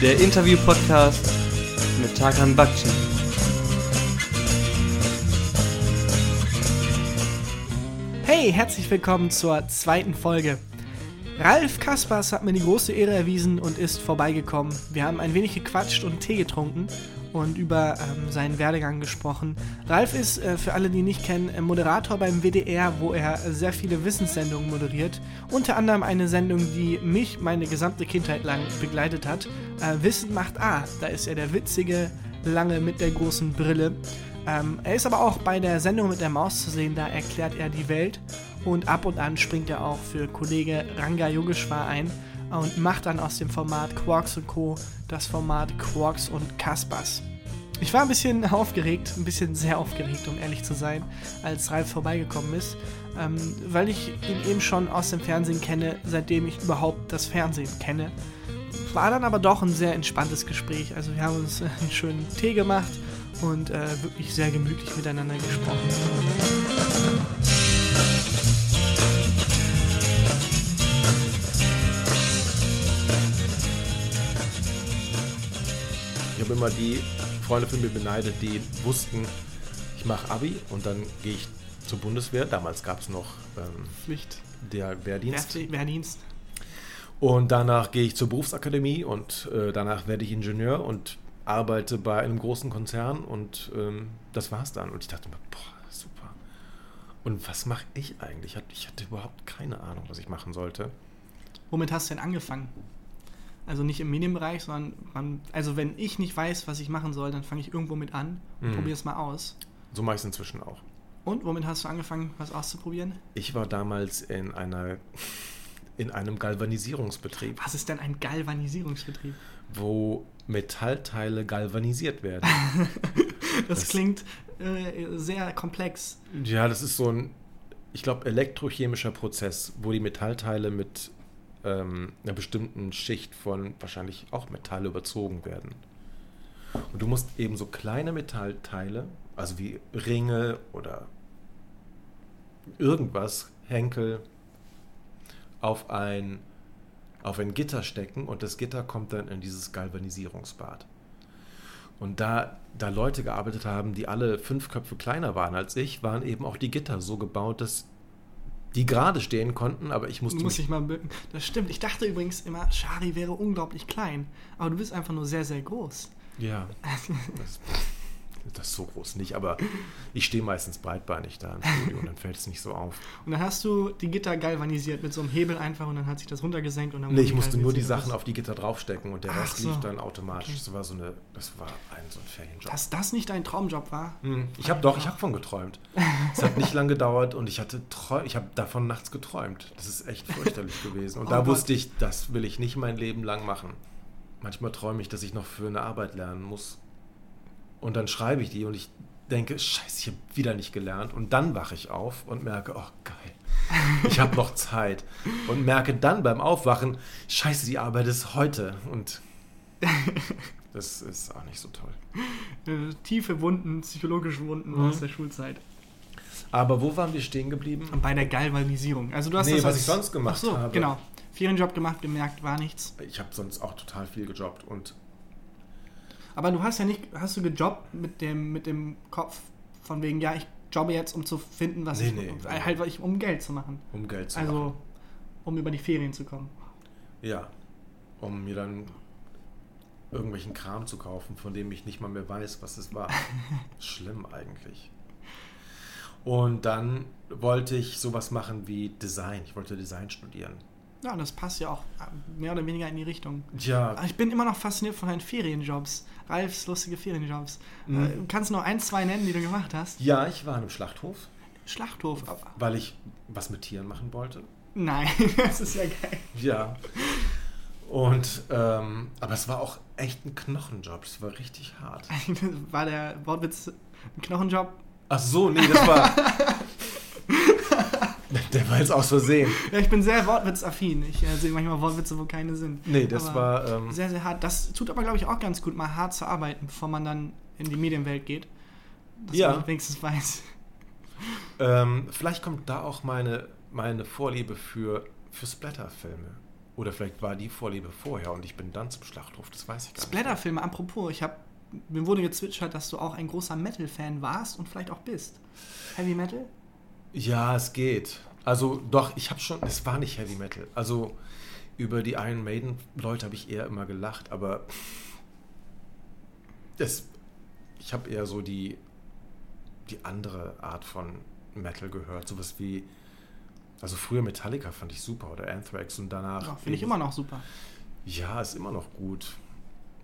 der Interview-Podcast mit Tarkan Bakci. Hey, herzlich willkommen zur zweiten Folge. Ralf Kaspers hat mir die große Ehre erwiesen und ist vorbeigekommen. Wir haben ein wenig gequatscht und Tee getrunken und über ähm, seinen Werdegang gesprochen. Ralf ist, äh, für alle, die nicht kennen, äh, Moderator beim WDR, wo er sehr viele Wissenssendungen moderiert. Unter anderem eine Sendung, die mich meine gesamte Kindheit lang begleitet hat. Äh, Wissen macht A. Da ist er der witzige, lange mit der großen Brille. Ähm, er ist aber auch bei der Sendung mit der Maus zu sehen, da erklärt er die Welt und ab und an springt er auch für Kollege Ranga Yogeshwar ein und macht dann aus dem Format Quarks und Co. das Format Quarks und Kaspers. Ich war ein bisschen aufgeregt, ein bisschen sehr aufgeregt, um ehrlich zu sein, als Ralf vorbeigekommen ist, ähm, weil ich ihn eben schon aus dem Fernsehen kenne, seitdem ich überhaupt das Fernsehen kenne. War dann aber doch ein sehr entspanntes Gespräch. Also wir haben uns einen schönen Tee gemacht und äh, wirklich sehr gemütlich miteinander gesprochen. Habe immer die Freunde von mir beneidet, die wussten, ich mache Abi und dann gehe ich zur Bundeswehr. Damals gab es noch ähm, Pflicht. der Wehrdienst. Wehrdienst. Wehrdienst. Und danach gehe ich zur Berufsakademie und äh, danach werde ich Ingenieur und arbeite bei einem großen Konzern und ähm, das war's dann. Und ich dachte mir, boah, super. Und was mache ich eigentlich? Ich hatte überhaupt keine Ahnung, was ich machen sollte. Womit hast du denn angefangen? Also nicht im Medienbereich, sondern man, also wenn ich nicht weiß, was ich machen soll, dann fange ich irgendwo mit an und Mhm. probiere es mal aus. So mache ich es inzwischen auch. Und womit hast du angefangen, was auszuprobieren? Ich war damals in einer in einem Galvanisierungsbetrieb, Was ist denn ein Galvanisierungsbetrieb? wo Metallteile galvanisiert werden. Das, Das- klingt äh, sehr komplex. Ja, das ist so ein, ich glaube, elektrochemischer Prozess, wo die Metallteile mit ähm, einer bestimmten Schicht von wahrscheinlich auch Metall überzogen werden. Und du musst eben so kleine Metallteile, also wie Ringe oder irgendwas, Henkel, auf ein, auf ein Gitter stecken und das Gitter kommt dann in dieses Galvanisierungsbad. Und da, da Leute gearbeitet haben, die alle fünf Köpfe kleiner waren als ich, waren eben auch die Gitter so gebaut, dass die gerade stehen konnten, aber ich musste Muss ich mal bücken. Das stimmt. Ich dachte übrigens immer, Shari wäre unglaublich klein. Aber du bist einfach nur sehr, sehr groß. Ja, das, das ist so groß nicht, aber ich stehe meistens breitbeinig da im Studio und dann fällt es nicht so auf. Und dann hast du die Gitter galvanisiert mit so einem Hebel einfach und dann hat sich das runtergesenkt und dann Nee, ich musste nur die. Sachen auf die Gitter draufstecken und der Rest so. lief dann automatisch. Okay. Das war so eine, das war ein so ein Ferienjob. Dass das nicht dein Traumjob war? Hm, Ich habe doch, ich habe von geträumt. Es hat nicht lange gedauert und ich hatte treu, ich habe davon nachts geträumt. Das ist echt fürchterlich gewesen. Und Oh da Gott. wusste ich, das will ich nicht mein Leben lang machen. Manchmal träume ich, dass ich noch für eine Arbeit lernen muss. Und dann schreibe ich die und ich denke, scheiße, ich habe wieder nicht gelernt. Und dann wache ich auf und merke, oh geil, ich habe noch Zeit. Und merke dann beim Aufwachen, scheiße, die Arbeit ist heute. Und das ist auch nicht so toll. Äh, tiefe Wunden, psychologische Wunden Mhm. aus der Schulzeit. Aber wo waren wir stehen geblieben? Bei der Galvanisierung. Also du hast Nee, das was als- ich sonst gemacht Ach so, habe. genau. Ferienjob gemacht, gemerkt, war nichts. Ich habe sonst auch total viel gejobbt und Aber du hast ja nicht, hast du gejobbt mit dem, mit dem Kopf von wegen, ja, ich jobbe jetzt, um zu finden, was Nee, ich, nee. halt, weil ich, um Geld zu machen. um Geld zu Also, machen. um über die Ferien zu kommen. Ja, um mir dann irgendwelchen Kram zu kaufen, von dem ich nicht mal mehr weiß, was es war. Schlimm eigentlich. Und dann wollte ich sowas machen wie Design. Ich wollte Design studieren. Ja, das passt ja auch mehr oder weniger in die Richtung. Ja, ich bin immer noch fasziniert von deinen Ferienjobs. Ralfs lustige Ferienjobs. Mhm. Äh, kannst du noch ein, zwei nennen, die du gemacht hast? ja, ich war in einem Schlachthof, Schlachthof. aber- weil ich was mit Tieren machen wollte. Nein, das ist ja geil. Ja. Und, ähm, aber es war auch echt ein Knochenjob. Es war richtig hart. War der Wortwitz ein Knochenjob? Ach so, nee, das war. Der war jetzt aus Versehen. Ja, ich bin sehr wortwitzaffin. Ich äh, sehe manchmal Wortwitze, wo keine sind. Nee, das Aber war. Ähm, Sehr, sehr hart. Das tut aber, glaube ich, auch ganz gut, mal hart zu arbeiten, bevor man dann in die Medienwelt geht. Dass Ja. man wenigstens weiß. ähm, vielleicht kommt da auch meine, meine Vorliebe für, für Splatterfilme Oder vielleicht war die Vorliebe vorher und ich bin dann zum Schlachthof, das weiß ich gar nicht. Splatterfilme, apropos, ich habe mir wurde gezwitschert, dass du auch ein großer Metal-Fan warst und vielleicht auch bist. Heavy Metal? Ja, es geht. Also doch, ich habe schon, es war nicht Heavy Metal. Also über die Iron Maiden Leute habe ich eher immer gelacht, aber das, ich habe eher so die, die andere Art von Metal gehört. Sowas wie, also früher Metallica fand ich super oder Anthrax und danach. Ja, Finde ich immer noch super. Ja, ist immer noch gut.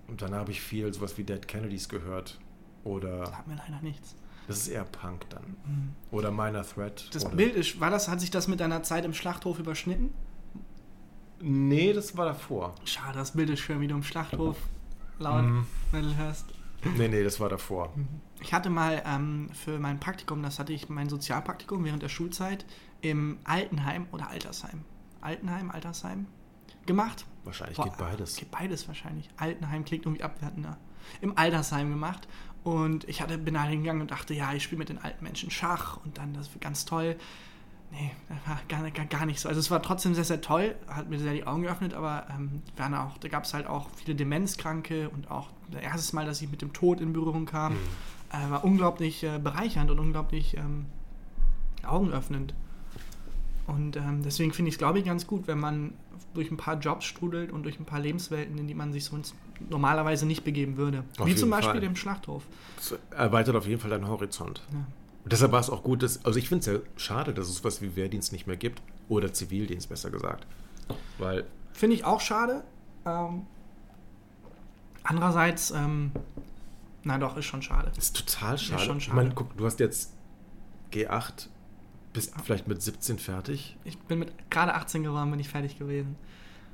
Und dann habe ich viel sowas wie Dead Kennedys gehört. Oder. Hat mir leider nichts. Das ist eher Punk dann. Oder Minor Threat. Das Bild ist, war das, hat sich das mit deiner Zeit im Schlachthof überschnitten? Nee, das war davor. Schade, das Bild ist schön, wie du im Schlachthof laut Mhm. Metal hörst. Nee, nee, das war davor. Ich hatte mal ähm, für mein Praktikum, das hatte ich mein Sozialpraktikum während der Schulzeit im Altenheim oder Altersheim. Altenheim, Altersheim gemacht. Wahrscheinlich Boah, geht beides. Geht beides wahrscheinlich. Altenheim klingt irgendwie abwertender. Im Altersheim gemacht. Und ich hatte, bin da hingegangen und dachte, ja, ich spiele mit den alten Menschen Schach und dann, das wird ganz toll. Nee, das war gar, gar, gar nicht so. Also es war trotzdem sehr, sehr toll, hat mir sehr die Augen geöffnet, aber ähm, auch, da gab es halt auch viele Demenzkranke und auch das erste Mal, dass ich mit dem Tod in Berührung kam, Mhm. äh, war unglaublich äh, bereichernd und unglaublich ähm, augenöffnend. Und ähm, deswegen finde ich es, glaube ich, ganz gut, wenn man durch ein paar Jobs strudelt und durch ein paar Lebenswelten, in die man sich sonst normalerweise nicht begeben würde. Auf Wie zum Beispiel Fall. im Schlachthof. Das erweitert auf jeden Fall deinen Horizont. Ja. Deshalb war es auch gut, dass, also ich finde es ja schade, dass es was wie Wehrdienst nicht mehr gibt. Oder Zivildienst, besser gesagt. Weil, Finde ich auch schade. Ähm, andererseits, ähm, na doch, ist schon schade. ist total schade. schon Ich schade. meine, guck, du hast jetzt G8, bist vielleicht mit 17 fertig. Ich bin mit gerade 18 geworden, bin ich fertig gewesen.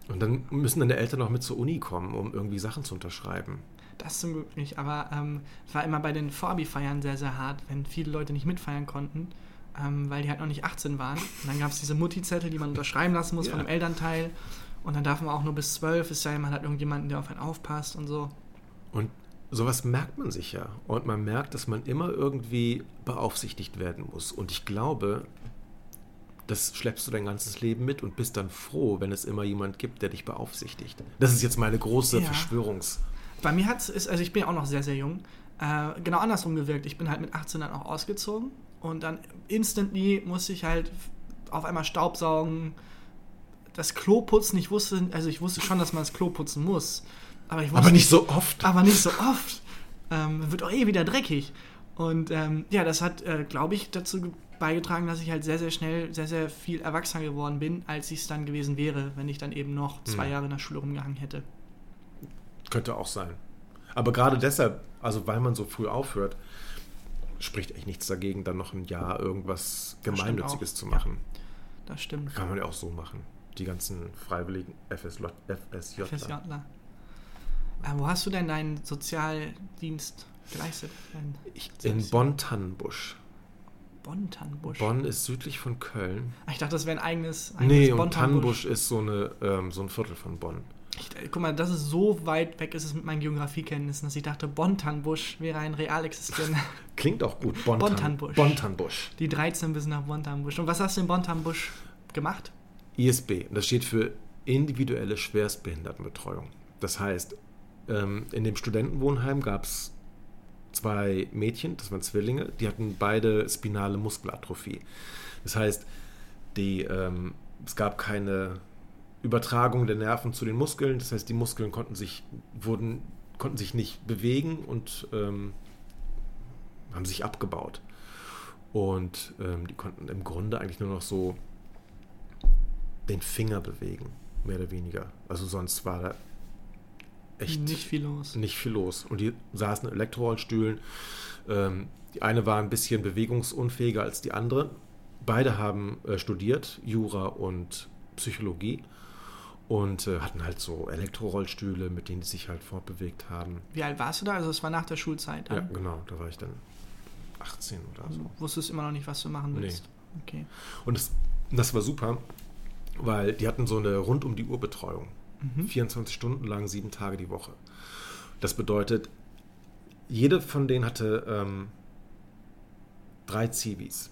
Und dann müssen deine Eltern noch mit zur Uni kommen, um irgendwie Sachen zu unterschreiben. Das zum Glück nicht, aber ähm, es war immer bei den Vorbi-Feiern sehr, sehr hart, wenn viele Leute nicht mitfeiern konnten, ähm, weil die halt noch nicht 18 waren. Und dann gab es diese Mutti-Zettel, die man unterschreiben lassen muss Ja. von dem Elternteil. Und dann darf man auch nur bis 12, es sei denn, man hat irgendjemanden, der auf einen aufpasst und so. Und sowas merkt man sich ja. Und man merkt, dass man immer irgendwie beaufsichtigt werden muss. Und ich glaube, das schleppst du dein ganzes Leben mit und bist dann froh, wenn es immer jemand gibt, der dich beaufsichtigt. Das ist jetzt meine große Ja. Verschwörungs... Bei mir hat es, also ich bin ja auch noch sehr, sehr jung, äh, genau andersrum gewirkt. Ich bin halt mit 18 dann auch ausgezogen und dann instantly musste ich halt auf einmal Staubsaugen, das Klo putzen. Ich wusste, also ich wusste schon, dass man das Klo putzen muss. Aber, ich wusste Aber nicht so oft. aber nicht so oft. Ähm, wird auch eh wieder dreckig. Und ähm, ja, das hat, äh, glaube ich, dazu ge- beigetragen, dass ich halt sehr, sehr schnell, sehr, sehr viel erwachsener geworden bin, als ich es dann gewesen wäre, wenn ich dann eben noch zwei Hm. Jahre in der Schule rumgehangen hätte. Könnte auch sein. Aber gerade deshalb, also weil man so früh aufhört, spricht echt nichts dagegen, dann noch ein Jahr irgendwas Gemeinnütziges zu ja. machen. Das stimmt. Kann man ja auch so machen. Die ganzen freiwilligen FSJ. FSJ. FSJler. Äh, wo hast du denn deinen Sozialdienst geleistet? Dein in? Bonn-Tannenbusch. Bonn-Tannenbusch. Bonn ist südlich von Köln. Ah, Ich dachte, das wäre ein eigenes, eigenes Nee, und. Tannenbusch ist so, eine, ähm, so ein Viertel von Bonn. Ich, äh, guck mal, das ist so weit weg ist es mit meinen Geografiekenntnissen, dass ich dachte, Bonn-Tannenbusch wäre ein real existierender. Klingt auch gut. Bonn Bonn-Tannenbusch. Bonn-Tannenbusch. Die 13 bis nach Bonn-Tannenbusch. Und was hast du in Bonn-Tannenbusch gemacht? ISB. Das steht für individuelle Schwerstbehindertenbetreuung. Das heißt, ähm, in dem Studentenwohnheim gab es zwei Mädchen, das waren Zwillinge, die hatten beide spinale Muskelatrophie. Das heißt, die, ähm, es gab keine Übertragung der Nerven zu den Muskeln. Das heißt, die Muskeln konnten sich, wurden, konnten sich nicht bewegen und ähm, haben sich abgebaut. Und ähm, die konnten im Grunde eigentlich nur noch so den Finger bewegen, mehr oder weniger. Also sonst war da echt Nicht viel los. nicht viel los. Und die saßen in Elektrorollstühlen. Ähm, die eine war ein bisschen bewegungsunfähiger als die andere. Beide haben äh, studiert, Jura und Psychologie. Und äh, hatten halt so Elektrorollstühle, mit denen die sich halt fortbewegt haben. Wie alt warst du da? Also es war nach der Schulzeit. Ja, Dann? genau, da war ich dann 18 oder so. Also wusstest immer noch nicht, was du machen Nee. willst. Okay. Und das, das war super, weil die hatten so eine rund um die Uhr Betreuung. Mhm. 24 Stunden lang, sieben Tage die Woche. Das bedeutet, jede von denen hatte ähm, drei Zivis.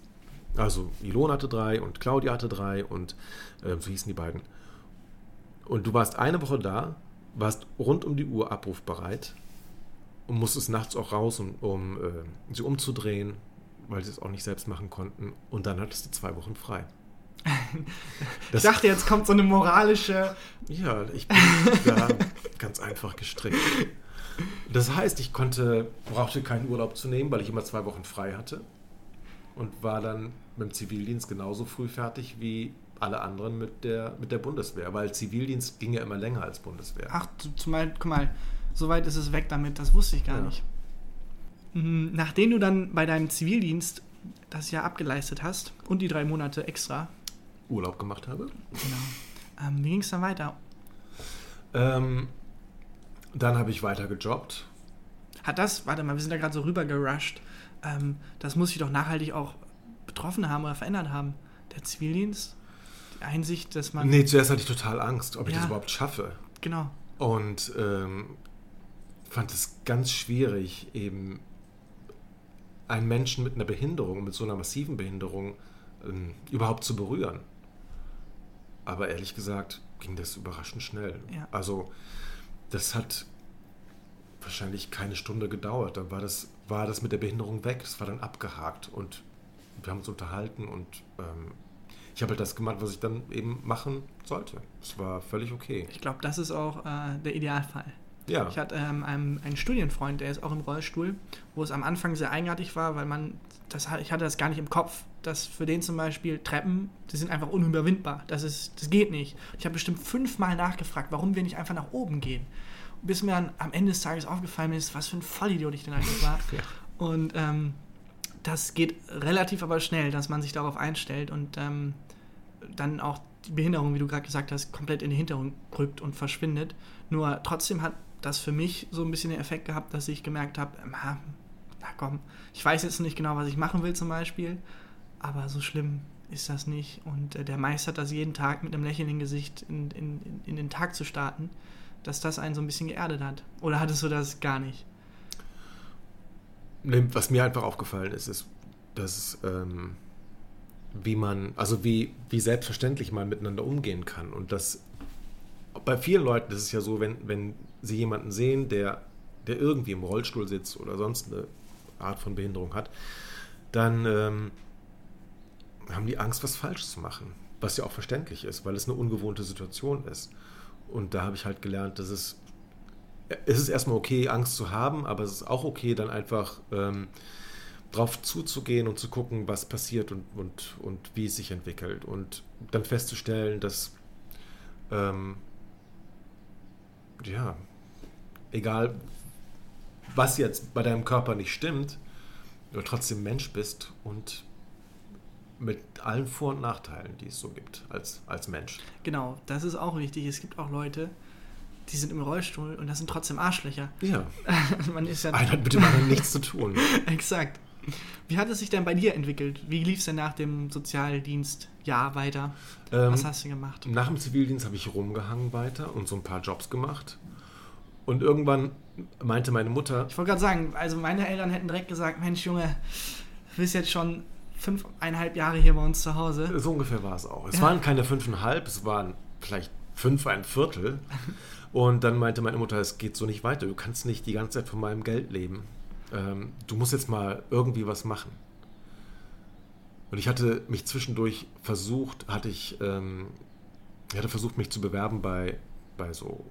Also Ilona hatte drei und Claudia hatte drei und ähm, so hießen die beiden. Und du warst eine Woche da, warst rund um die Uhr abrufbereit und musstest nachts auch raus, um, um äh, sie umzudrehen, weil sie es auch nicht selbst machen konnten. Und dann hattest du zwei Wochen frei. ich dachte, jetzt kommt so eine moralische. Ja, ich bin da ganz einfach gestrickt. Das heißt, ich konnte, brauchte keinen Urlaub zu nehmen, weil ich immer zwei Wochen frei hatte und war dann mit dem Zivildienst genauso früh fertig wie alle anderen mit der, mit der Bundeswehr, weil Zivildienst ging ja immer länger als Bundeswehr. Ach, zumal, guck mal, so weit ist es weg damit, das wusste ich gar Ja. nicht. Mhm, Nachdem du dann bei deinem Zivildienst das Jahr abgeleistet hast und die drei Monate extra, Urlaub gemacht habe. genau, ähm, wie ging es dann weiter? Ähm, dann habe ich weiter gejobbt. Hat das, warte mal, wir sind da gerade so rüber gerusht, ähm, das muss sich doch nachhaltig auch betroffen haben oder verändert haben. Der Zivildienst, die Einsicht, dass man. Nee, zuerst hatte ich total Angst, ob ich Ja. das überhaupt schaffe. Genau. Und ähm, fand es ganz schwierig, eben einen Menschen mit einer Behinderung, mit so einer massiven Behinderung, ähm, überhaupt zu berühren. Aber ehrlich gesagt ging das überraschend schnell. Ja. Also das hat wahrscheinlich keine Stunde gedauert. Dann war das, war das mit der Behinderung weg. Das war dann abgehakt und wir haben uns unterhalten und ähm, ich habe halt das gemacht, was ich dann eben machen sollte. Es war völlig okay. Ich glaube, das ist auch äh, der Idealfall. Ja. Ich hatte ähm, einen, einen Studienfreund, der ist auch im Rollstuhl, wo es am Anfang sehr eigenartig war, weil man, das, ich hatte das gar nicht im Kopf, dass für den zum Beispiel Treppen, die sind einfach unüberwindbar. Das, ist, das geht nicht. Ich habe bestimmt fünfmal nachgefragt, warum wir nicht einfach nach oben gehen. Bis mir dann am Ende des Tages aufgefallen ist, was für ein Vollidiot ich denn eigentlich war. Ja. Und ähm, das geht relativ aber schnell, dass man sich darauf einstellt und ähm, dann auch die Behinderung, wie du gerade gesagt hast, komplett in den Hintergrund rückt und verschwindet. Nur trotzdem hat das für mich so ein bisschen den Effekt gehabt, dass ich gemerkt habe, na, na komm, ich weiß jetzt nicht genau, was ich machen will zum Beispiel, aber so schlimm ist das nicht. Und äh, der meistert das jeden Tag mit einem Lächeln im Gesicht in, in, in- den Tag zu starten, dass das einen so ein bisschen geerdet hat. Oder hattest du das gar nicht? Was mir einfach aufgefallen ist, ist, dass ähm, wie man, also wie, wie selbstverständlich man miteinander umgehen kann. Und das bei vielen Leuten ist es ja so, wenn, wenn sie jemanden sehen, der, der irgendwie im Rollstuhl sitzt oder sonst eine Art von Behinderung hat, dann ähm, haben die Angst, was falsch zu machen. Was ja auch verständlich ist, weil es eine ungewohnte Situation ist. Und da habe ich halt gelernt, dass es es ist erstmal okay, Angst zu haben, aber es ist auch okay, dann einfach ähm, drauf zuzugehen und zu gucken, was passiert und, und, und wie es sich entwickelt. Und dann festzustellen, dass, ähm, ja, egal was jetzt bei deinem Körper nicht stimmt, du trotzdem Mensch bist und mit allen Vor- und Nachteilen, die es so gibt als, als Mensch. Genau, das ist auch wichtig. Es gibt auch Leute, die sind im Rollstuhl und das sind trotzdem Arschlöcher. Ja, Man ist ja einer hat mit dem anderen nichts zu tun. exakt. Wie hat es sich denn bei dir entwickelt? Wie lief es denn nach dem Sozialdienstjahr weiter? Ähm, Was hast du gemacht? Nach dem Zivildienst habe ich rumgehangen weiter und so ein paar Jobs gemacht. Und irgendwann meinte meine Mutter, Ich wollte gerade sagen, also meine Eltern hätten direkt gesagt, Mensch Junge, du bist jetzt schon fünfeinhalb Jahre hier bei uns zu Hause. so ungefähr war es auch. Es Ja. waren keine fünfeinhalb, es waren vielleicht fünf, ein Viertel. Und dann meinte meine Mutter, es geht so nicht weiter. Du kannst nicht die ganze Zeit von meinem Geld leben. Ähm, du musst jetzt mal irgendwie was machen. Und ich hatte mich zwischendurch versucht, hatte ich, ähm, ich hatte versucht, mich zu bewerben bei, bei so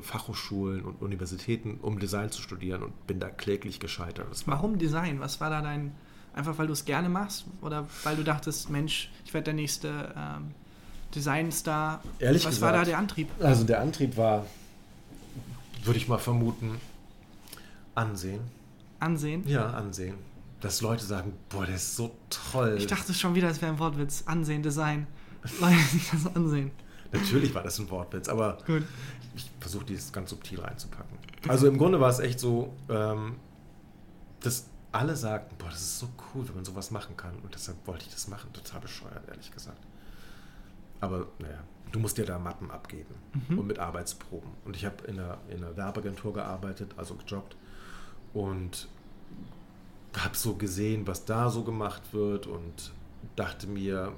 Fachhochschulen und Universitäten, um Design zu studieren und bin da kläglich gescheitert. Warum Design? Was war da dein. Einfach weil du es gerne machst? Oder weil du dachtest, Mensch, ich werde der nächste ähm, Designstar? Ehrlich Was war da gesagt- der Antrieb? Also der Antrieb war, würde ich mal vermuten, Ansehen. Ansehen? Ja, Ansehen. Dass Leute sagen, boah, der ist so toll. Ich dachte schon wieder, es wäre ein Wortwitz. Ansehen, Design. Leute, sich das ansehen. Natürlich war das ein Wortwitz, aber Gut. ich versuche dieses ganz subtil reinzupacken. Also im Grunde war es echt so, ähm, dass alle sagten, boah, das ist so cool, wenn man sowas machen kann. Und deshalb wollte ich das machen. Total bescheuert, ehrlich gesagt. Aber naja, du musst dir da Mappen abgeben Mhm. und mit Arbeitsproben. Und ich habe in einer, in einer Werbeagentur gearbeitet, also gejobbt. Und habe so gesehen, was da so gemacht wird und dachte mir,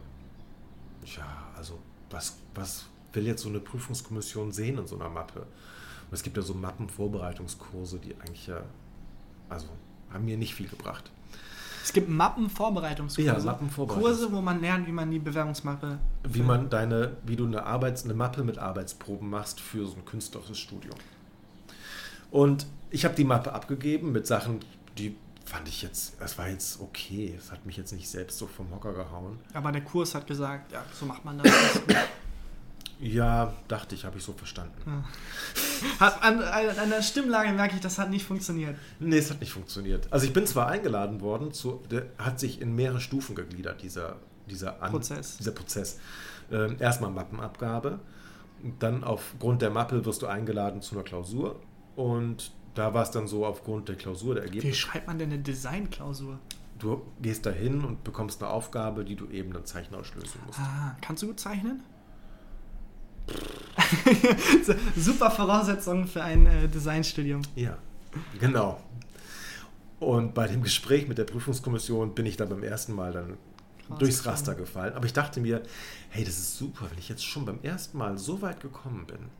ja, also was, was will jetzt so eine Prüfungskommission sehen in so einer Mappe. Und es gibt ja so Mappenvorbereitungskurse, die eigentlich ja, also haben mir nicht viel gebracht. Es gibt Mappenvorbereitungskurse. Ja, Mappenvorbereitungs- Kurse, wo man lernt, wie man die Bewerbungsmappe. Wie man deine, wie du eine Arbeits-, eine Mappe mit Arbeitsproben machst für so ein künstlerisches Studium. Und ich habe die Mappe abgegeben mit Sachen, die fand ich jetzt, das war jetzt okay. Es hat mich jetzt nicht selbst so vom Hocker gehauen. Aber der Kurs hat gesagt, ja, so macht man das. Ja, dachte ich, habe ich so verstanden. hat, an, an der Stimmlage merke ich, das hat nicht funktioniert. Nee, es hat nicht funktioniert. Also ich bin zwar eingeladen worden, zu, der hat sich in mehrere Stufen gegliedert, dieser, dieser, An Prozess. dieser Prozess. Ähm, erstmal Mappenabgabe, dann aufgrund der Mappe wirst du eingeladen zu einer Klausur und da war es dann so aufgrund der Klausur, der Wie Ergebnisse. schreibt man denn eine Designklausur? Du gehst dahin und bekommst eine Aufgabe, die du eben dann zeichnerisch lösen musst. Ah, kannst du gut zeichnen? Super Voraussetzungen für ein äh, Designstudium. Ja, genau. Und bei dem Gespräch mit der Prüfungskommission bin ich dann beim ersten Mal dann durchs Raster gefallen. Aber ich dachte mir, hey, das ist super, wenn ich jetzt schon beim ersten Mal so weit gekommen bin,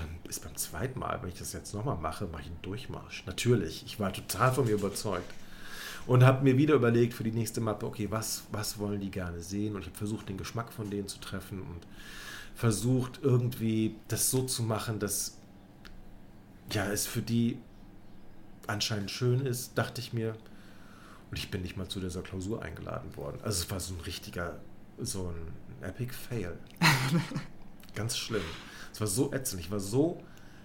dann ist beim zweiten Mal, wenn ich das jetzt nochmal mache, mache ich einen Durchmarsch. Natürlich, ich war total von mir überzeugt. Und habe mir wieder überlegt für die nächste Mappe, okay, was, was wollen die gerne sehen? Und ich habe versucht, den Geschmack von denen zu treffen und versucht, irgendwie das so zu machen, dass ja, es für die anscheinend schön ist, dachte ich mir. Und ich bin nicht mal zu dieser Klausur eingeladen worden. Also es war so ein richtiger, so ein Epic Fail. Ganz schlimm. Es war so ätzend. Ich war so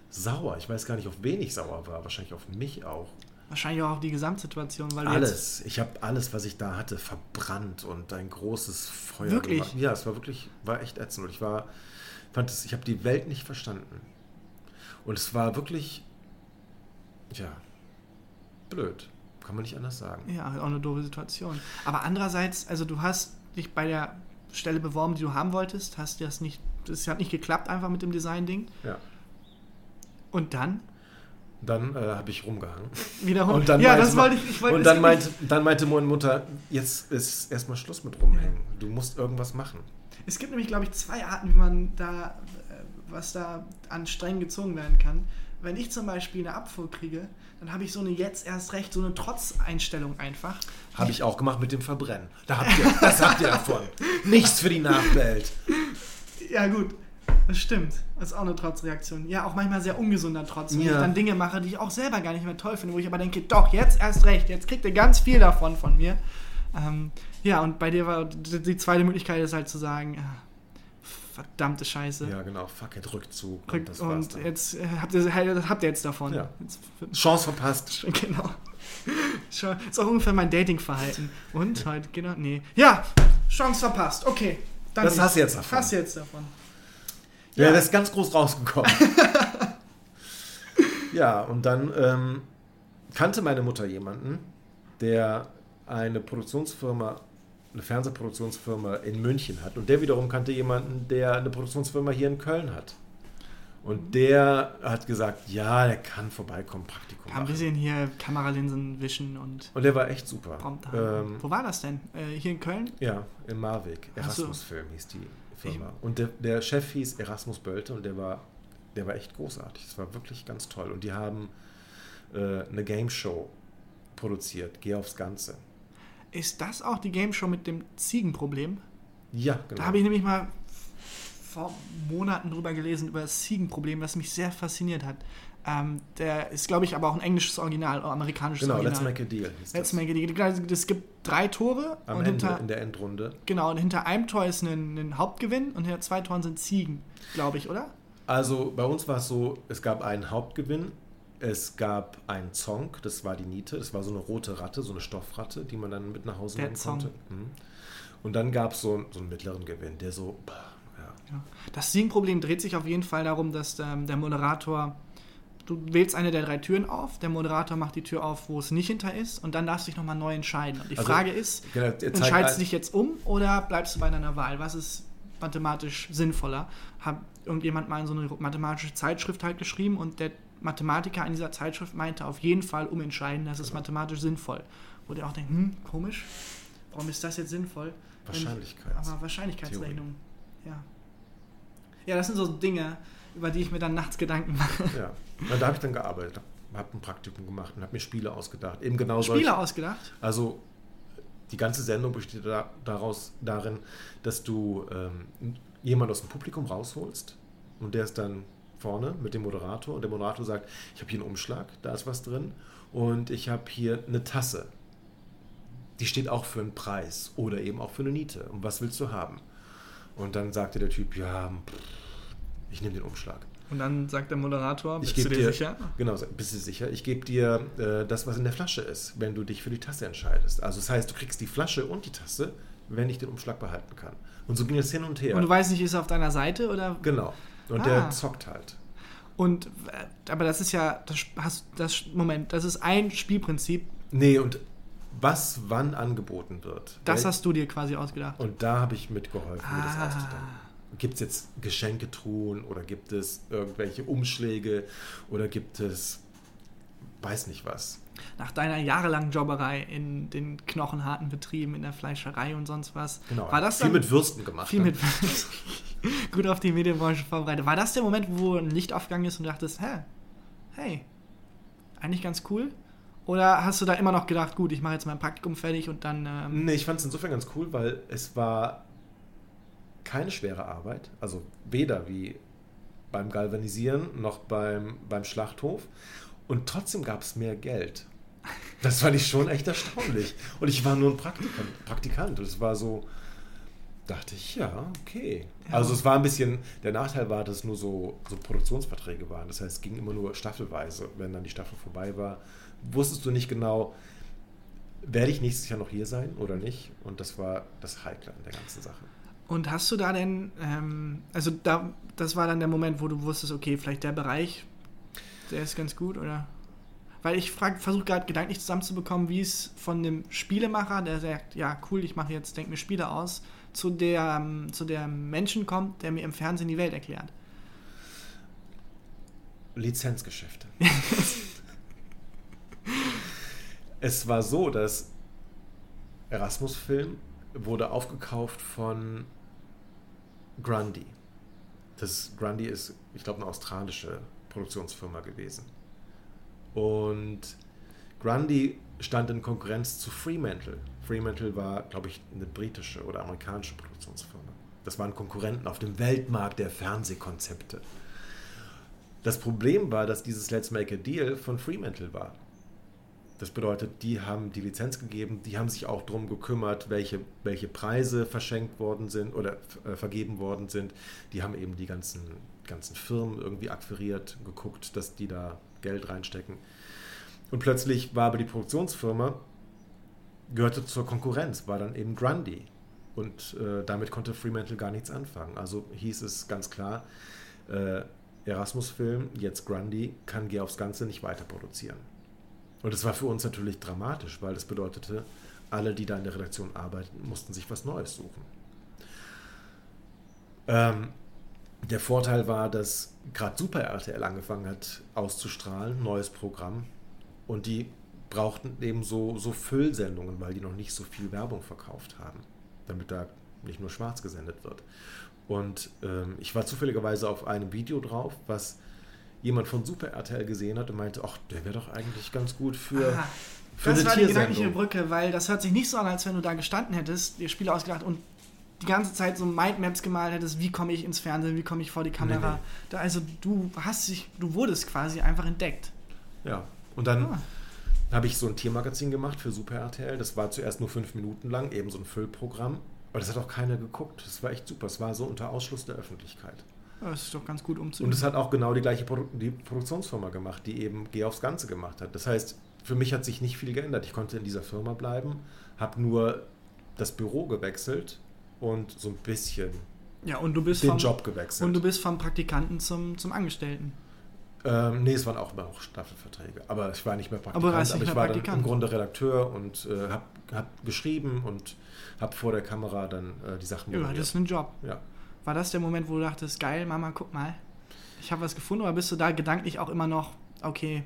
sauer. Ich weiß gar nicht, auf wen ich sauer war. Wahrscheinlich auf mich auch. Wahrscheinlich auch auf die Gesamtsituation, weil Alles. Ich habe alles, was ich da hatte, verbrannt und ein großes Feuer Wirklich? gemacht. Ja, es war wirklich, war echt ätzend. Und ich war, fand es, ich habe die Welt nicht verstanden. Und es war wirklich, ja, blöd. Kann man nicht anders sagen. Ja, auch eine doofe Situation. Aber andererseits, also du hast dich bei der Stelle beworben, die du haben wolltest, hast das nicht, das hat nicht geklappt einfach mit dem Design-Ding. Ja. Und dann Dann äh, habe ich rumgehangen. wiederum. Und dann ja, meinte das wollte ich. ich wollte und es dann geht meinte, dann meinte meine Mutter, jetzt ist erstmal Schluss mit rumhängen. Du musst irgendwas machen. Es gibt nämlich, glaube ich, zwei Arten, wie man da, äh, was da an streng gezogen werden kann. Wenn ich zum Beispiel eine Abfuhr kriege, dann habe ich so eine jetzt erst recht, so eine Trotzeinstellung einfach. Habe ich auch gemacht mit dem Verbrennen. Da habt ihr, das habt ihr davon. Nichts für die Nachwelt. Ja, gut. Das stimmt. Das ist auch eine Trotzreaktion. Ja, auch manchmal sehr ungesunder Trotz, wenn Ja. ich dann Dinge mache, die ich auch selber gar nicht mehr toll finde, wo ich aber denke, doch, jetzt erst recht, jetzt kriegt ihr ganz viel davon von mir. Ähm, ja, und bei dir war die zweite Möglichkeit ist halt zu sagen, ah, verdammte Scheiße. Ja, genau. Fuck it, Rückzug. Rück- Und und jetzt äh, habt ihr, das habt ihr jetzt davon. Ja. Jetzt, Chance verpasst. genau. Ist auch ungefähr mein Datingverhalten. Und heute, genau, nee. Ja, Chance verpasst. Okay. Danke. Das hast du jetzt davon. Hast du jetzt davon. Ja, das ist ganz groß rausgekommen. ja, und dann ähm, kannte meine Mutter jemanden, der eine Produktionsfirma, eine Fernsehproduktionsfirma in München hat. Und der wiederum kannte jemanden, der eine Produktionsfirma hier in Köln hat. Und der hat gesagt, ja, der kann vorbeikommen, Praktikum Ein bisschen hier Kameralinsen wischen und Und der war echt super. Ähm, Wo war das denn? Äh, hier in Köln? ja, in so. Erasmus-Film hieß die Firma. Und der, der Chef hieß Erasmus Bölte und der war, der war echt großartig. Das war wirklich ganz toll. Und die haben äh, eine Game Show produziert. Geh aufs Ganze. Ist das auch die Game Show mit dem Ziegenproblem? Ja, genau. Da habe ich nämlich mal vor Monaten drüber gelesen, über das Ziegenproblem, was mich sehr fasziniert hat. Ähm, der ist, glaube ich, aber auch ein englisches Original, oder amerikanisches genau, Original. Let's Make a Deal. Hieß Let's das. Make it. Also, Es gibt drei Tore Am und Ende, hinter, in der Endrunde. genau, und hinter einem Tor ist ein, ein Hauptgewinn und hinter zwei Toren sind Ziegen, glaube ich, oder? Also bei uns war es so, es gab einen Hauptgewinn, es gab einen Zong, das war die Niete, das war so eine rote Ratte, so eine Stoffratte, die man dann mit nach Hause Der nehmen Zong. konnte. Mhm. Und dann gab es so, so einen mittleren Gewinn, der so, ja. Das Ziegenproblem dreht sich auf jeden Fall darum, dass ähm, der Moderator, du wählst eine der drei Türen auf, der Moderator macht die Tür auf, wo es nicht hinter ist und dann darfst du dich nochmal neu entscheiden. Und die Also, Frage ist, genau, entscheidest du dich jetzt um oder bleibst du bei deiner Wahl? Was ist mathematisch sinnvoller? Hat irgendjemand mal in so eine mathematische Zeitschrift halt geschrieben und der Mathematiker in dieser Zeitschrift meinte auf jeden Fall umentscheiden, das ist mathematisch sinnvoll. Wo der auch denkt, hm, komisch, warum ist das jetzt sinnvoll? Wahrscheinlichkeit. Aber Wahrscheinlichkeitsrechnung, ja. Ja, das sind so Dinge, über die ich mir dann nachts Gedanken mache. Ja. Und da habe ich dann gearbeitet, habe ein Praktikum gemacht und habe mir Spiele ausgedacht. Eben genau Spiele solche- ausgedacht? Also die ganze Sendung besteht da, daraus darin, dass du ähm, jemanden aus dem Publikum rausholst und der ist dann vorne mit dem Moderator und der Moderator sagt, ich habe hier einen Umschlag, da ist was drin und ich habe hier eine Tasse. Die steht auch für einen Preis oder eben auch für eine Niete. Und was willst du haben? Und dann sagte der Typ, ja, ich nehme den Umschlag. Und dann sagt der Moderator, Ich bist du gebe dir dir, sicher? Genau, bist du sicher? Ich gebe dir äh, das, was in der Flasche ist, wenn du dich für die Tasse entscheidest. Also das heißt, du kriegst die Flasche und die Tasse, wenn ich den Umschlag behalten kann. Und so ging es hin und her. Und du weißt nicht, ist er auf deiner Seite oder? genau. Und Ah. der zockt halt. Und, äh, aber das ist ja, das, hast, das, Moment, das ist ein Spielprinzip, Nee, und was wann angeboten wird. das Wel- hast du dir quasi ausgedacht. und da habe ich mitgeholfen, mir das Ah. auszudenken. Gibt es jetzt Geschenketruhen oder gibt es irgendwelche Umschläge oder gibt es weiß nicht was. Nach deiner jahrelangen Jobberei in den knochenharten Betrieben, in der Fleischerei und sonst was, Genau. war das viel dann, mit Würsten gemacht. viel ne? mit gut auf die Medienbranche vorbereitet. War das der Moment, wo ein Licht aufgegangen ist und du dachtest, hä, hey, eigentlich ganz cool? Oder hast du da immer noch gedacht, gut, ich mache jetzt mein Praktikum fertig und dann ähm, Nee, ich fand es insofern ganz cool, weil es war keine schwere Arbeit. Also weder wie beim Galvanisieren noch beim, beim Schlachthof. Und trotzdem gab es mehr Geld. Das fand ich schon echt erstaunlich. Und ich war nur ein Praktikant. Praktikant. Und es war so, dachte ich, ja, okay. Ja. Also es war ein bisschen, der Nachteil war, dass es nur so, so Produktionsverträge waren. Das heißt, es ging immer nur staffelweise. Wenn dann die Staffel vorbei war, wusstest du nicht genau, werde ich nächstes Jahr noch hier sein oder nicht? Und das war das Heikle an der ganzen Sache. Und hast du da denn, ähm, also da, das war dann der Moment, wo du wusstest, okay, vielleicht der Bereich, der ist ganz gut, oder? Weil ich versuche gerade gedanklich zusammenzubekommen, wie es von dem Spielemacher, der sagt, ja cool, ich mache jetzt, denke mir Spiele aus, zu der, ähm, zu der Menschen kommt, der mir im Fernsehen die Welt erklärt. Lizenzgeschäfte. es war so, dass Erasmus Film wurde aufgekauft von Grundy. Das Grundy ist, ich glaube, eine australische Produktionsfirma gewesen. Und Grundy stand in Konkurrenz zu Fremantle. Fremantle war, glaube ich, eine britische oder amerikanische Produktionsfirma. Das waren Konkurrenten auf dem Weltmarkt der Fernsehkonzepte. Das Problem war, dass dieses Let's Make a Deal von Fremantle war. Das bedeutet, die haben die Lizenz gegeben, die haben sich auch darum gekümmert, welche, welche Preise verschenkt worden sind oder äh, vergeben worden sind. Die haben eben die ganzen, ganzen Firmen irgendwie akquiriert, geguckt, dass die da Geld reinstecken. Und plötzlich war aber die Produktionsfirma, gehörte zur Konkurrenz, war dann eben Grundy. Und äh, damit konnte Fremantle gar nichts anfangen. Also hieß es ganz klar, äh, Erasmus-Film, jetzt Grundy, kann Geh aufs Ganze nicht weiter produzieren. Und das war für uns natürlich dramatisch, weil das bedeutete, alle, die da in der Redaktion arbeiten, mussten sich was Neues suchen. Ähm, der Vorteil war, dass gerade Super RTL angefangen hat auszustrahlen, neues Programm. Und die brauchten eben so, so Füllsendungen, weil die noch nicht so viel Werbung verkauft haben, damit da nicht nur schwarz gesendet wird. Und ähm, ich war zufälligerweise auf einem Video drauf, was jemand von Super RTL gesehen hat und meinte, ach, der wäre doch eigentlich ganz gut für, Aha. für das eine war die gedankliche. Brücke, weil das hört sich nicht so an, als wenn du da gestanden hättest, dir Spiele ausgedacht und die ganze Zeit so Mindmaps gemalt hättest, wie komme ich ins Fernsehen, wie komme ich vor die Kamera. Nee, Da, also du hast dich, du wurdest quasi einfach entdeckt. Ja, und dann Ah. habe ich so ein Tiermagazin gemacht für Super RTL. Das war zuerst nur fünf Minuten lang, eben so ein Füllprogramm. Aber das hat auch keiner geguckt. Das war echt super. Es war so unter Ausschluss der Öffentlichkeit. Ja, Das ist doch ganz gut Und umzugehen. es hat auch genau die gleiche Produ die Produktionsfirma gemacht, die eben Geh aufs Ganze gemacht hat. Das heißt, für mich hat sich nicht viel geändert. Ich konnte in dieser Firma bleiben, habe nur das Büro gewechselt und so ein bisschen Ja, und du bist den vom, Job gewechselt. und du bist vom Praktikanten zum, zum Angestellten. Ähm, nee, es waren auch immer noch Staffelverträge. Aber ich war nicht mehr Praktikant, Aber aber, ich war Praktikant. dann im Grunde Redakteur und äh, habe hab geschrieben und habe vor der Kamera dann äh, die Sachen Ja, moderiert. das ist ein Job. Ja. War das der Moment, wo du dachtest, geil, Mama, guck mal, ich habe was gefunden, oder bist du da gedanklich auch immer noch, okay,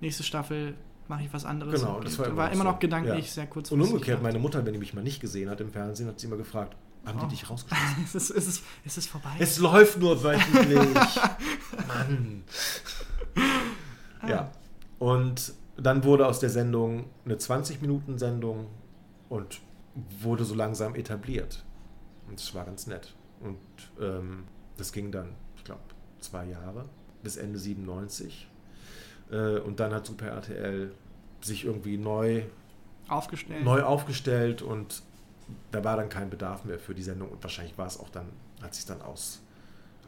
nächste Staffel, mache ich was anderes. Genau, das war war, immer war noch immer so. noch gedanklich Ja. sehr kurz. Und umgekehrt, meine Mutter, wenn die mich mal nicht gesehen hat im Fernsehen, hat sie immer gefragt, haben Oh. die dich rausgeschmissen? es, ist, es, ist, es ist vorbei. Es läuft nur wöchentlich. Mann. Ah. Ja. Und dann wurde aus der Sendung eine 20-Minuten-Sendung und wurde so langsam etabliert. Und das war ganz nett. Und ähm, das ging dann, ich glaube, zwei Jahre bis Ende 97. Äh, und dann hat Super RTL sich irgendwie neu, Aufgestellt. neu aufgestellt und da war dann kein Bedarf mehr für die Sendung und wahrscheinlich war es auch dann, hat sich dann aus,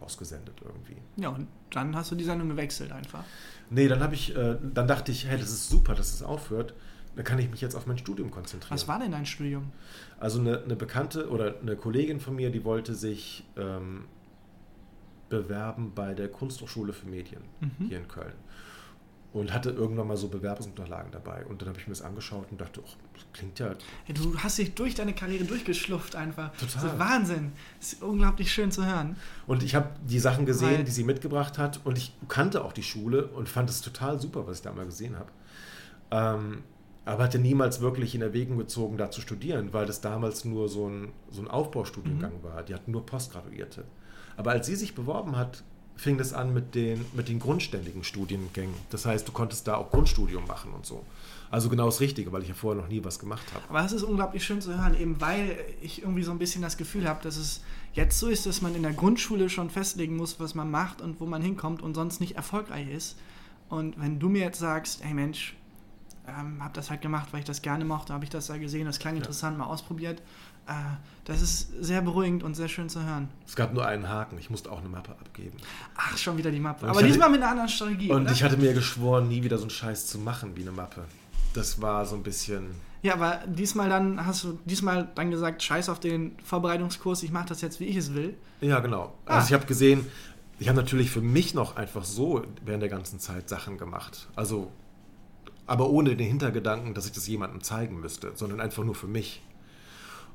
ausgesendet irgendwie. Ja, und dann hast du die Sendung gewechselt einfach. Nee, dann habe ich, äh, dann dachte ich, hey, das ist super, dass es aufhört. Dann kann ich mich jetzt auf mein Studium konzentrieren. Was war denn dein Studium? Also eine, eine Bekannte oder eine Kollegin von mir, die wollte sich ähm, bewerben bei der Kunsthochschule für Medien Mhm. hier in Köln. Und hatte irgendwann mal so Bewerbungsunterlagen dabei. Und dann habe ich mir das angeschaut und dachte, oh, das klingt ja Hey, du hast dich durch deine Karriere durchgeschlufft einfach. Total. Das ist Wahnsinn. Das ist unglaublich schön zu hören. Und ich habe die Sachen gesehen, Weil- die sie mitgebracht hat. Und ich kannte auch die Schule und fand es total super, was ich da mal gesehen habe. Ähm, aber hatte niemals wirklich in Erwägung gezogen, da zu studieren, weil das damals nur so ein, so ein Aufbaustudiengang Mhm. war. Die hatten nur Postgraduierte. Aber als sie sich beworben hat, fing das an mit den, mit den grundständigen Studiengängen. Das heißt, du konntest da auch Grundstudium machen und so. Also genau das Richtige, weil ich ja vorher noch nie was gemacht habe. Aber es ist unglaublich schön zu hören, eben weil ich irgendwie so ein bisschen das Gefühl habe, dass es jetzt so ist, dass man in der Grundschule schon festlegen muss, was man macht und wo man hinkommt und sonst nicht erfolgreich ist. Und wenn du mir jetzt sagst, hey Mensch, ähm, habe das halt gemacht, weil ich das gerne mochte, habe ich das da gesehen, das klang interessant, mal ausprobiert. Äh, das ist sehr beruhigend und sehr schön zu hören. Es gab nur einen Haken, ich musste auch eine Mappe abgeben. Ach, schon wieder die Mappe. Und Aber diesmal mit einer anderen Strategie. Und oder? ich hatte mir geschworen, nie wieder so einen Scheiß zu machen wie eine Mappe. Das war so ein bisschen. Ja, aber diesmal dann hast du diesmal dann gesagt, scheiß auf den Vorbereitungskurs, ich mache das jetzt, wie ich es will. Ja, genau. Ah. Also ich habe gesehen, ich habe natürlich für mich noch einfach so während der ganzen Zeit Sachen gemacht. Also, aber ohne den Hintergedanken, dass ich das jemandem zeigen müsste, sondern einfach nur für mich.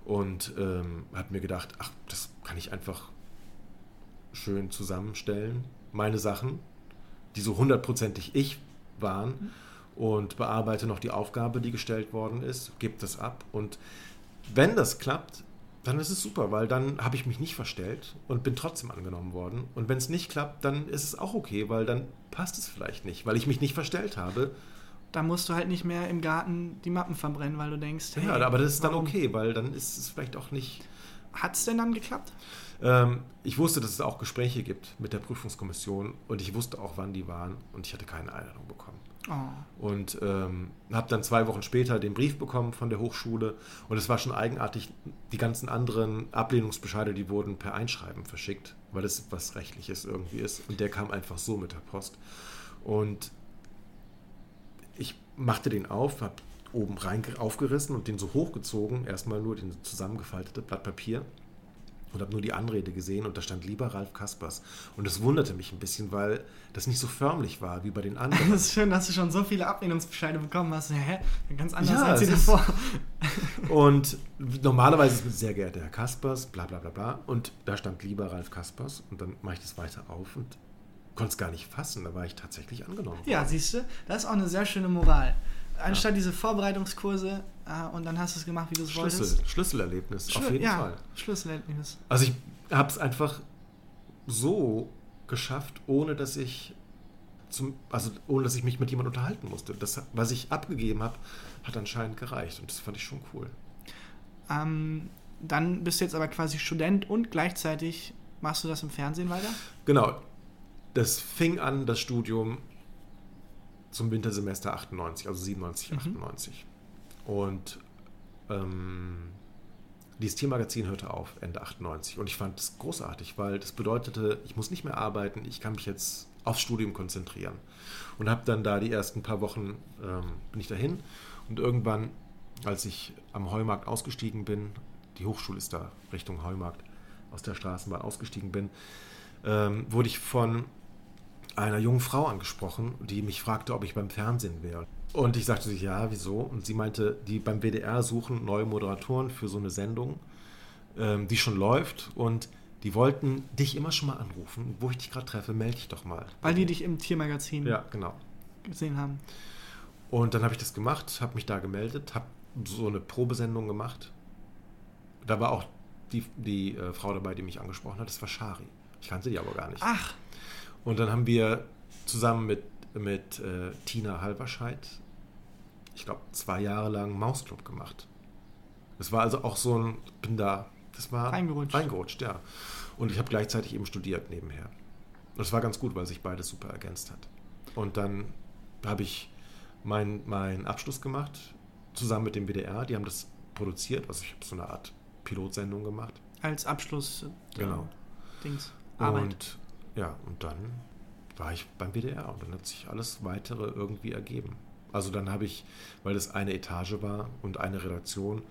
Und ähm, habe mir gedacht, ach, das kann ich einfach schön zusammenstellen. Meine Sachen, die so hundertprozentig ich waren. Und bearbeite noch die Aufgabe, die gestellt worden ist, gebe das ab. Und wenn das klappt, dann ist es super, weil dann habe ich mich nicht verstellt und bin trotzdem angenommen worden. Und wenn es nicht klappt, dann ist es auch okay, weil dann passt es vielleicht nicht, weil ich mich nicht verstellt habe. Da musst du halt nicht mehr im Garten die Mappen verbrennen, weil du denkst, hey, ja, aber das ist dann warum? okay, weil dann ist es vielleicht auch nicht. Hat es denn dann geklappt? Ähm, ich wusste, dass es auch Gespräche gibt mit der Prüfungskommission und ich wusste auch, wann die waren und ich hatte keine Einladung bekommen. Oh. Und ähm, habe dann zwei Wochen später den Brief bekommen von der Hochschule und es war schon eigenartig, die ganzen anderen Ablehnungsbescheide, die wurden per Einschreiben verschickt, weil das was Rechtliches irgendwie ist und der kam einfach so mit der Post. Und ich machte den auf, habe oben rein aufgerissen und den so hochgezogen, erstmal nur den zusammengefaltete Blatt Papier und habe nur die Anrede gesehen und da stand lieber Ralf Kaspers. Und das wunderte mich ein bisschen, weil das nicht so förmlich war wie bei den anderen. Das ist schön, dass du schon so viele Ablehnungsbescheide bekommen hast. Hä? Ganz anders Ja, als sie davor. Und normalerweise ist es sehr geehrter Herr Kaspers, bla bla bla bla. Und da stand lieber Ralf Kaspers und dann mache ich das weiter auf und konnte es gar nicht fassen. Da war ich tatsächlich angenommen. Ja, worden. siehst du, das ist auch eine sehr schöne Moral. Anstatt diese Vorbereitungskurse äh, und dann hast du es gemacht, wie du es wolltest. Schlüssel, Schlüsselerlebnis, auf Schlü- jeden ja, Fall. Schlüsselerlebnis. Also ich habe es einfach so geschafft, ohne dass ich zum, also ohne dass ich mich mit jemandem unterhalten musste. Das, was ich abgegeben habe, hat anscheinend gereicht und das fand ich schon cool. Ähm, dann bist du jetzt aber quasi Student und gleichzeitig machst du das im Fernsehen weiter? Genau. Das fing an, das Studium zum Wintersemester 98, also 97, Mhm. 98. Und ähm, dieses Tiermagazin hörte auf Ende 98 und ich fand es großartig, weil das bedeutete, ich muss nicht mehr arbeiten, ich kann mich jetzt aufs Studium konzentrieren. Und habe dann da die ersten paar Wochen, ähm, bin ich dahin und irgendwann, als ich am Heumarkt ausgestiegen bin, die Hochschule ist da Richtung Heumarkt, aus der Straßenbahn ausgestiegen bin, ähm, wurde ich von einer jungen Frau angesprochen, die mich fragte, ob ich beim Fernsehen wäre. Und ich sagte, ja, wieso? Und sie meinte, die beim WDR suchen neue Moderatoren für so eine Sendung, ähm, die schon läuft. Und die wollten dich immer schon mal anrufen. Wo ich dich gerade treffe, melde dich doch mal. Weil die dich im Tiermagazin Ja, genau. gesehen haben. Und dann habe ich das gemacht, habe mich da gemeldet, habe so eine Probesendung gemacht. Da war auch die, die äh, Frau dabei, die mich angesprochen hat. Das war Shari. Ich kannte die aber gar nicht. Ach, Und dann haben wir zusammen mit, mit äh, Tina Halberscheid, ich glaube, zwei Jahre lang Mausclub gemacht. Das war also auch so ein, bin da, das war Reingerutscht. reingerutscht, ja. Und ich habe gleichzeitig eben studiert nebenher. Und das war ganz gut, weil sich beides super ergänzt hat. Und dann habe ich meinen meinen Abschluss gemacht, zusammen mit dem WDR. Die haben das produziert, also ich habe so eine Art Pilotsendung gemacht. als Abschluss. äh, Genau. Dings. Arbeit. Und ja, und dann war ich beim WDR und dann hat sich alles weitere irgendwie ergeben. Also dann habe ich, weil das eine Etage war und eine Redaktion,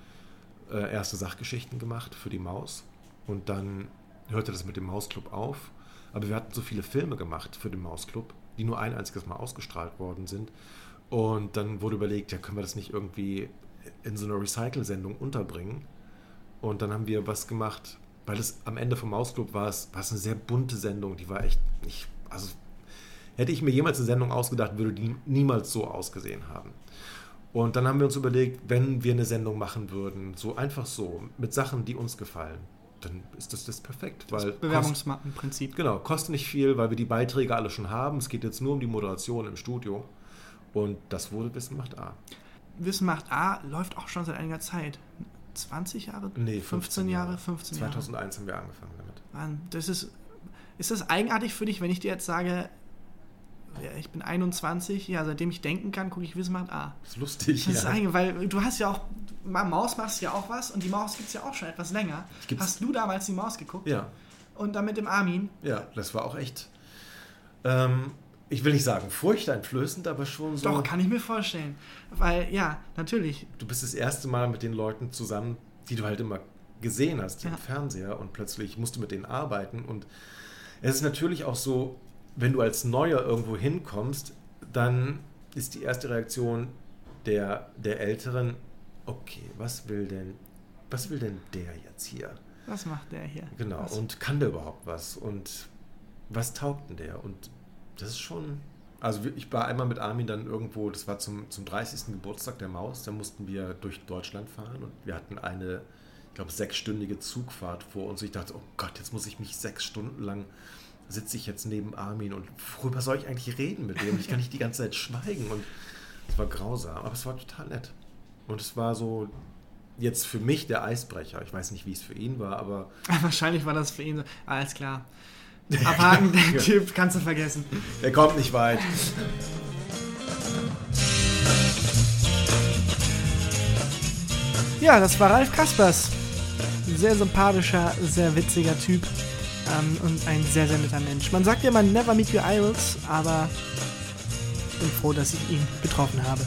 äh, erste Sachgeschichten gemacht für die Maus. Und dann hörte das mit dem Mausclub auf. Aber wir hatten so viele Filme gemacht für den Mausclub, die nur ein einziges Mal ausgestrahlt worden sind. Und dann wurde überlegt, ja, können wir das nicht irgendwie in so einer Recycle-Sendung unterbringen? Und dann haben wir was gemacht, weil es am Ende vom Mausclub war es, war es eine sehr bunte Sendung, die war echt nicht, also hätte ich mir jemals eine Sendung ausgedacht, würde die niemals so ausgesehen haben. Und dann haben wir uns überlegt, wenn wir eine Sendung machen würden, so einfach so, mit Sachen, die uns gefallen, dann ist das das perfekt. Weil kost, Bewerbungsmappenprinzip. genau, kostet nicht viel, weil wir die Beiträge alle schon haben. Es geht jetzt nur um die Moderation im Studio. Und das wurde Wissen macht A. Wissen macht A läuft auch schon seit einiger Zeit. 20 Jahre? Nee, 15 Jahre? 15 Jahre. 2001 haben wir angefangen damit. Mann, das ist. Ist das eigenartig für dich, wenn ich dir jetzt sage, ja, ich bin 21, ja, seitdem ich denken kann, gucke ich macht A. Das ist lustig, Das ist ja. eigentlich, weil du hast ja auch, Maus machst ja auch was und die Maus gibt es ja auch schon etwas länger. Gibt's- Hast du damals die Maus geguckt? Ja, Und dann mit dem Armin? ja, das war auch echt, ähm, ich will nicht sagen furchteinflößend, aber schon so. Doch, kann ich mir vorstellen. Weil, ja, natürlich. du bist das erste Mal mit den Leuten zusammen, die du halt immer gesehen hast im Ja. Fernseher und plötzlich musst du mit denen arbeiten. Und es ist natürlich auch so, wenn du als Neuer irgendwo hinkommst, dann ist die erste Reaktion der, der Älteren, okay, was will denn, was will denn der jetzt hier? Was macht der hier? Genau, Was? und kann der überhaupt was? Und was taugt denn der? Und das ist schon. Also ich war einmal mit Armin dann irgendwo, das war zum, zum 30. Geburtstag der Maus, da mussten wir durch Deutschland fahren und wir hatten eine, ich glaube, sechsstündige Zugfahrt vor uns. Ich dachte, oh Gott, jetzt muss ich mich sechs Stunden lang, sitze ich jetzt neben Armin und worüber soll ich eigentlich reden mit dem? Ich kann nicht die ganze Zeit schweigen und es war grausam, aber es war total nett. Und es war so jetzt für mich der Eisbrecher. Ich weiß nicht, wie es für ihn war, aber Wahrscheinlich war das für ihn so. Alles klar. Abhaken, der. Typ, kannst du vergessen. er kommt nicht weit. Ja, das war Ralf Kaspers. Ein sehr sympathischer, sehr witziger Typ. Ähm, und ein sehr, sehr netter Mensch. Man sagt ja immer never meet your idols, aber ich bin froh, dass ich ihn getroffen habe.